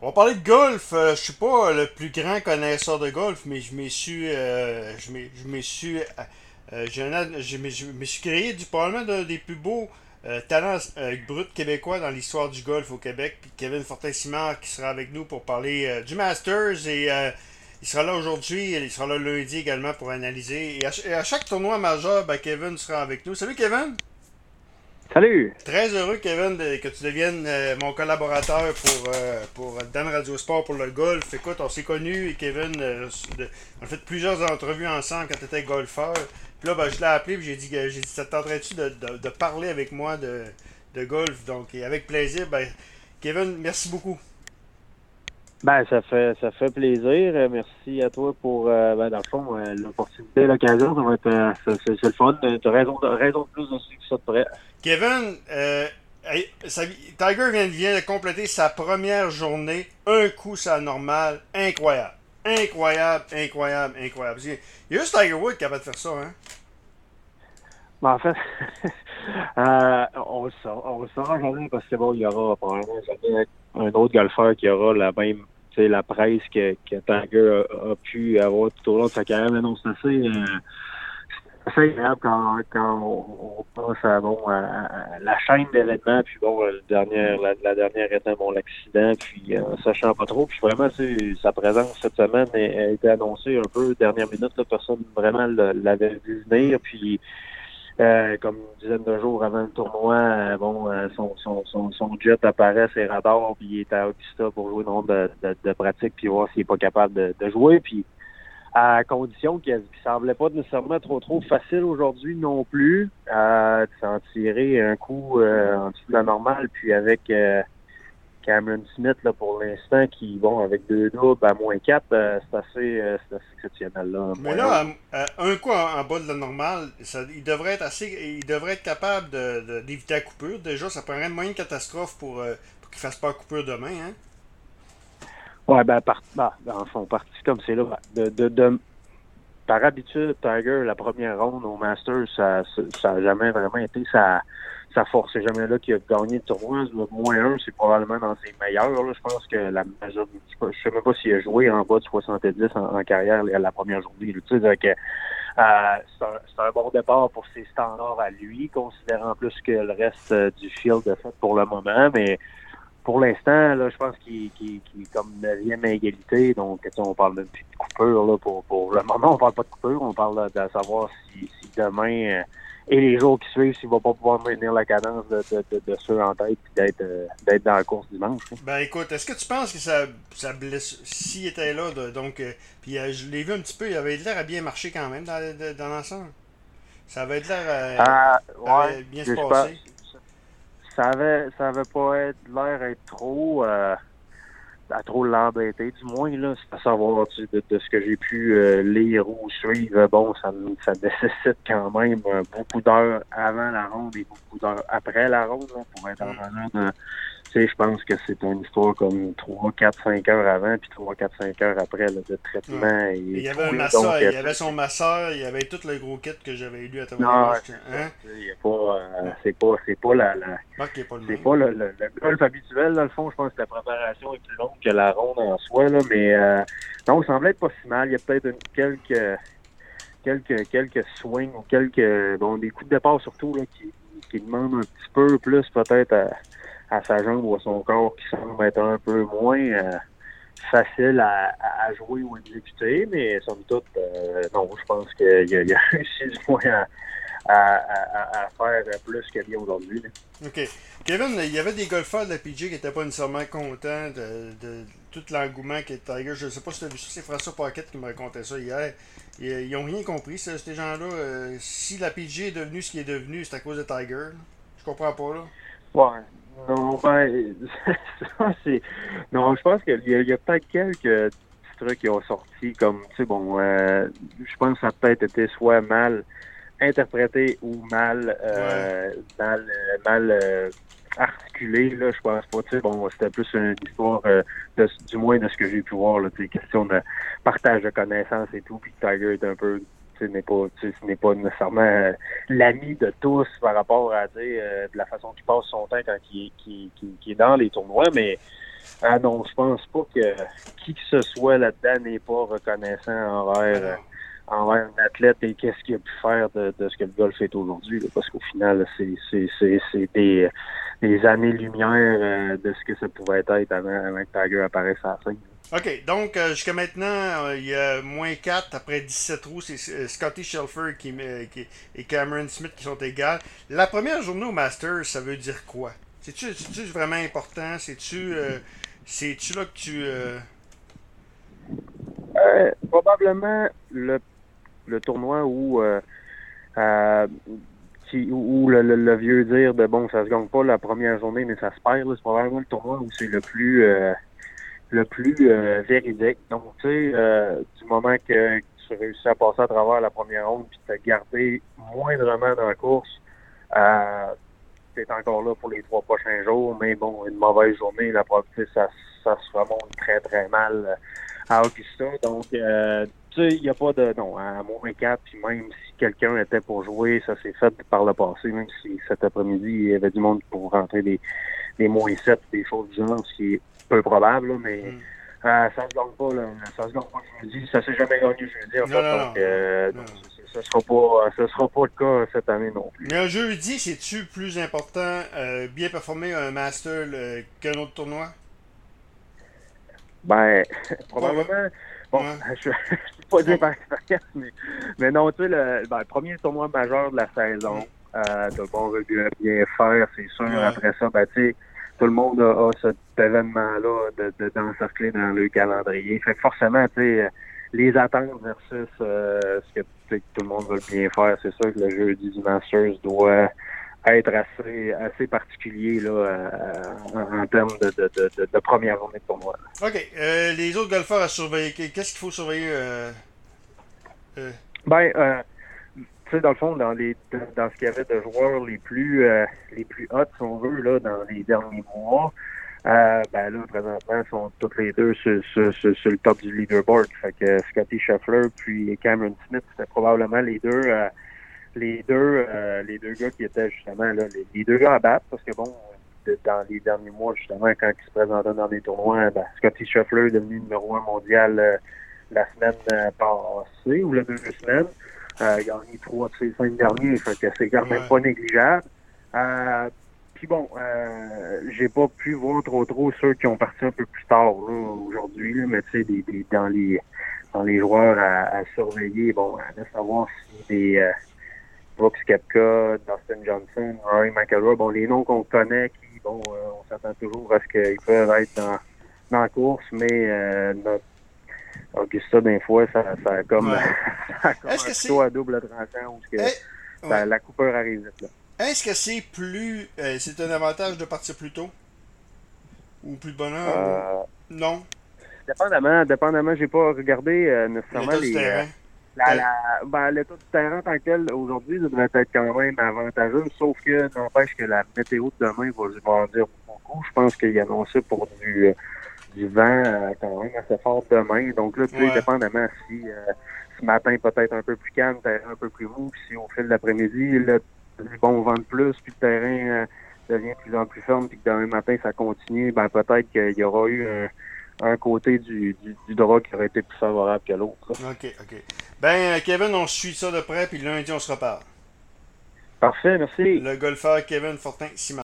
On va parler de golf. Euh, je suis pas le plus grand connaisseur de golf, mais je me suis. Euh, je me suis. euh, un- je me suis créé du probablement d'un des plus beaux euh, talents euh, bruts québécois dans l'histoire du golf au Québec. Puis Kevin Fortin-Simard qui sera avec nous pour parler euh, du Masters et euh, il sera là aujourd'hui, il sera là lundi également pour analyser. Et à, et à chaque tournoi majeur, ben, Kevin sera avec nous. Salut Kevin! Salut! Très heureux, Kevin, de- que tu deviennes euh, mon collaborateur pour, euh, pour Dan Radio Sport pour le golf. Écoute, on s'est connus, et Kevin, euh, de- on a fait plusieurs entrevues ensemble quand tu étais golfeur. Puis là, ben, je l'ai appelé et j'ai dit, j'ai dit ça te tenterait-tu de, de, de parler avec moi de, de golf? Donc, et avec plaisir, ben, Kevin, merci beaucoup. Ben, ça fait ça fait plaisir. Merci à toi pour euh, ben, dans le fond, euh, l'opportunité, l'occasion, ça va être euh, c'est- le fun. T'as raison raison de plus de suivre ça de près. Kevin, euh, Tiger vient, de compléter sa première journée. Un coup, ça normal. Incroyable. Incroyable, incroyable, incroyable. Il y a juste Tiger Woods qui capable de faire ça, hein? Ben, en fait, euh, on le saura, on le parce que bon, il y aura probablement jamais un autre golfeur qui aura la même tu sais, la presse que, que Tiger a, pu avoir tout au long de sa carrière. Mais non, c'est assez, euh, assez agréable quand, on, pense à, bon, la chaîne d'événements, puis bon, dernier, la, dernière étant bon, l'accident, puis euh, sachant pas trop. Puis vraiment, tu sais, sa présence cette semaine a, a été annoncée un peu dernière minute. Personne vraiment l'avait vu venir. Puis euh, comme une dizaine de jours avant le tournoi, euh, bon, euh, son, son, son, jet apparaît, ses radars, puis il est à Augusta pour jouer une ronde de, de, pratique, puis voir s'il est pas capable de, de jouer. Puis à condition qu'il ne semblait pas nécessairement trop trop facile aujourd'hui non plus, euh, de s'en tirer un coup euh, en dessous de la normale, puis avec euh, Cameron Smith là, pour l'instant qui, bon, avec deux doubles à moins 4, c'est assez, euh, c'est assez exceptionnel. Là, Mais là, un. coup en, en bas de la normale, ça- il devrait être assez, il devrait être capable de- de- d'éviter la coupure. Déjà, ça prendrait une moyenne catastrophe pour, euh, pour qu'il fasse pas la coupure demain, hein? Ouais, ben, par, ben, dans le fond, parti comme c'est là, ben, de, de, de- par habitude, Tiger, la première ronde au Masters, ça, ça, ça jamais vraiment été sa, sa force. C'est jamais là qu'il a gagné le tournoi. Le moins un, c'est probablement dans ses meilleurs. Là. Je pense que la majorité, je je sais même pas s'il a joué en bas de 70 en, en carrière la, première journée. Tu sais, donc, euh, c'est un, un bon départ pour ses standards à lui, considérant plus que le reste euh, du field de fait pour le moment, mais pour l'instant, là, je pense qu'il qu'il- qu'il est comme neuvième à égalité. Donc, on parle même plus de coupure. Là, pour, pour le moment, on parle pas de coupure. On parle de, de savoir si, si demain euh, et les jours qui suivent, s'il va pas pouvoir maintenir la cadence de, de, ceux en tête et d'être euh, d'être dans la course dimanche. là. Ben écoute, est-ce que tu penses que ça, ça blesse s'il était là, donc euh, puis euh, je l'ai vu un petit peu, il avait l'air à bien marcher quand même dans, dans l'ensemble. Ça avait l'air à, Ah, ouais, bien se passer. Ça avait ça avait pas être l'air être trop euh, à trop l'embêter du moins là c'est à savoir tu de, de ce que j'ai pu euh, lire ou suivre bon ça ça nécessite quand même euh, beaucoup d'heures avant la ronde et beaucoup d'heures après la ronde là, pour être en mesure de tu sais je pense que c'est une histoire comme 3 4 5 heures avant puis 3 4 5 heures après là, de traitement et, Il y avait un masseur, Donc, il y euh, avait son masseur, il y avait tout le gros kit que j'avais lu à ta non, hein? c'est a pas euh, c'est pas c'est pas la, la pas c'est pas le, le, le golf habituel, dans le fond. Je pense que la préparation est plus longue que la ronde en soi, là, mais euh, non, ça semble être pas si mal. Il y a peut-être une- quelques, quelques, quelques swings ou quelques, bon, des coups de départ surtout, là, qui, qui demandent un petit peu plus peut-être à, à sa jambe ou à son corps qui semble être un peu moins euh, facile à, à- à jouer ou exécuter, mais somme toute, euh, non, je pense qu'il a, réussi du moins à, à, à, à faire plus qu'il bien aujourd'hui. OK. Kevin, il y avait des golfeurs de la PG qui n'étaient pas nécessairement contents de, de tout l'engouement qu'est Tiger. Je ne sais pas si tu as vu ça, c'est François Paquette qui me racontait ça hier. Ils, ils ont rien compris, ça, ces gens-là. Euh, si la PG est devenue ce qui est devenu, c'est à cause de Tiger. Je comprends pas, là. Ouais. Non, ben, ça, c'est. Non, je pense qu'il y a, a peut-être quelques petits trucs qui ont sorti, comme, tu sais, bon, euh, je pense que ça a peut-être été soit mal interprété ou mal, euh, mal, euh, mal euh, articulé, là, je pense pas, tu sais, bon, c'était plus une histoire, euh, de, du moins de ce que j'ai pu voir, là, tu sais, question de partage de connaissances et tout, puis Tiger est un peu n'est pas, n'est pas nécessairement euh, l'ami de tous par rapport à euh, de la façon qu'il passe son temps quand il est, dans les tournois, mais Ah non, je pense pas que qui que ce soit là-dedans n'est pas reconnaissant envers, euh, envers un athlète et qu'est-ce qu'il a pu faire de, ce que le golf est aujourd'hui. Parce qu'au final, c'est, des, années-lumière de ce que ça pouvait être avant, avant que Tiger apparaisse à la scène. OK, donc euh, jusqu'à maintenant, euh, il y a moins 4 après 17 trous. C'est euh, Scotty Shelfer qui, qui, et Cameron Smith qui sont égales. La première journée au Masters, ça veut dire quoi? C'est-tu vraiment important? C'est-tu c'est-tu là que tu. probablement le, le tournoi où. Qui, où le, le, vieux dire de bon, ça se gagne pas la première journée, mais ça se perd. C'est probablement le tournoi où c'est le plus le plus euh, véridique. Donc, tu sais, euh, du moment que tu réussis à passer à travers la première ronde puis te garder moindrement dans la course, euh, tu es encore là pour les trois prochains jours. Mais bon, une mauvaise journée, la probabilité, ça, ça se remonte très, très mal euh, à Augusta. Donc, euh, tu sais, il n'y a pas de... Non, à moins 4, puis même si quelqu'un était pour jouer, ça s'est fait par le passé, même si cet après-midi, il y avait du monde pour rentrer des, des moins 7, des choses du genre, ce peu probable, là, mais mm. euh, ça se gagne pas. Là. Ça se gagne pas jeudi. Ça s'est jamais gagné jeudi. En fait, non, donc, euh, non. ce sera pas, ce sera pas le cas cette année non plus. Mais un jeudi, c'est-tu plus important euh, bien performer un Master qu'un autre tournoi? Ben, probablement. Bon, je ne vais pas dire par expérience, mais, mais non, tu sais, le, ben, premier tournoi majeur de la saison, euh, de bon bien, bien faire, c'est sûr. Après ça, ben, tu sais, tout le monde a, cet événement-là de, de, d'encercler dans le calendrier. Fait que forcément, tu sais, les attentes versus euh, ce que tout le monde veut bien faire, c'est sûr que le jeudi du Masters doit être assez assez particulier là, euh, en, en, termes de, de, de, de, première journée de tournoi. OK. Euh, les autres golfeurs à surveiller, qu'est-ce qu'il faut surveiller? Ben, euh, tu sais, dans le fond, dans les dans ce qu'il y avait de joueurs les plus euh, les plus hot, si on veut, là, dans les derniers mois, euh, ben là, présentement, sont tous les deux sur, sur, sur, le top du leaderboard. Fait que Scotty Scheffler puis Cameron Smith, c'était probablement les deux euh, les deux euh, les deux gars qui étaient justement là, les, les, deux gars à battre, parce que bon, dans les derniers mois, justement, quand ils se présentaient dans des tournois, ben, Scotty Scheffler est devenu numéro un mondial euh, la semaine euh, passée ou la deux semaines euh, gagné trois de ses cinq derniers, fait que c'est quand même ouais. pas négligeable. Euh, puis bon, euh, j'ai pas pu voir trop trop ceux qui ont parti un peu plus tard aujourd'hui, mais tu sais, des, des, dans les dans les joueurs à, à surveiller, bon, à savoir si des euh, Brooks Kepka, Dustin Johnson, Rory McIlroy, bon, les noms qu'on connaît, qui, bon, euh, on s'attend toujours à ce qu'ils peuvent être dans, dans la course, mais euh, notre Augusta, des fois, ça, ça a comme, ouais. ça a comme Est-ce un que à double tranchant où que, eh, ça, ouais. la coupeur arrive vite. Là. Est-ce que c'est plus. Euh, c'est un avantage de partir plus tôt? Ou plus de bonheur euh, Non? Dépendamment, dépendamment, j'ai pas regardé euh, nécessairement les. Euh, la, la, ben, l'état du terrain tant quel aujourd'hui devrait être quand même avantageux, sauf que n'empêche que la météo de demain va, va en dire beaucoup. Je pense qu'il annoncé pour du du vent euh, quand même assez fort demain. Donc là, tu sais, ouais. dépendamment si euh, ce matin peut-être un peu plus calme, terrain un peu plus mou, si au fil de l'après-midi, le bon vent de plus, puis le terrain euh, devient de plus en plus ferme, puis que demain matin ça continue, ben peut-être qu'il y aura eu un, un côté du, du, du, droit qui aurait été plus favorable que l'autre. OK, OK. Ben, Kevin, on suit ça de près, puis lundi, on se reparle. Parfait, merci. Le golfeur Kevin Fortin-Simon.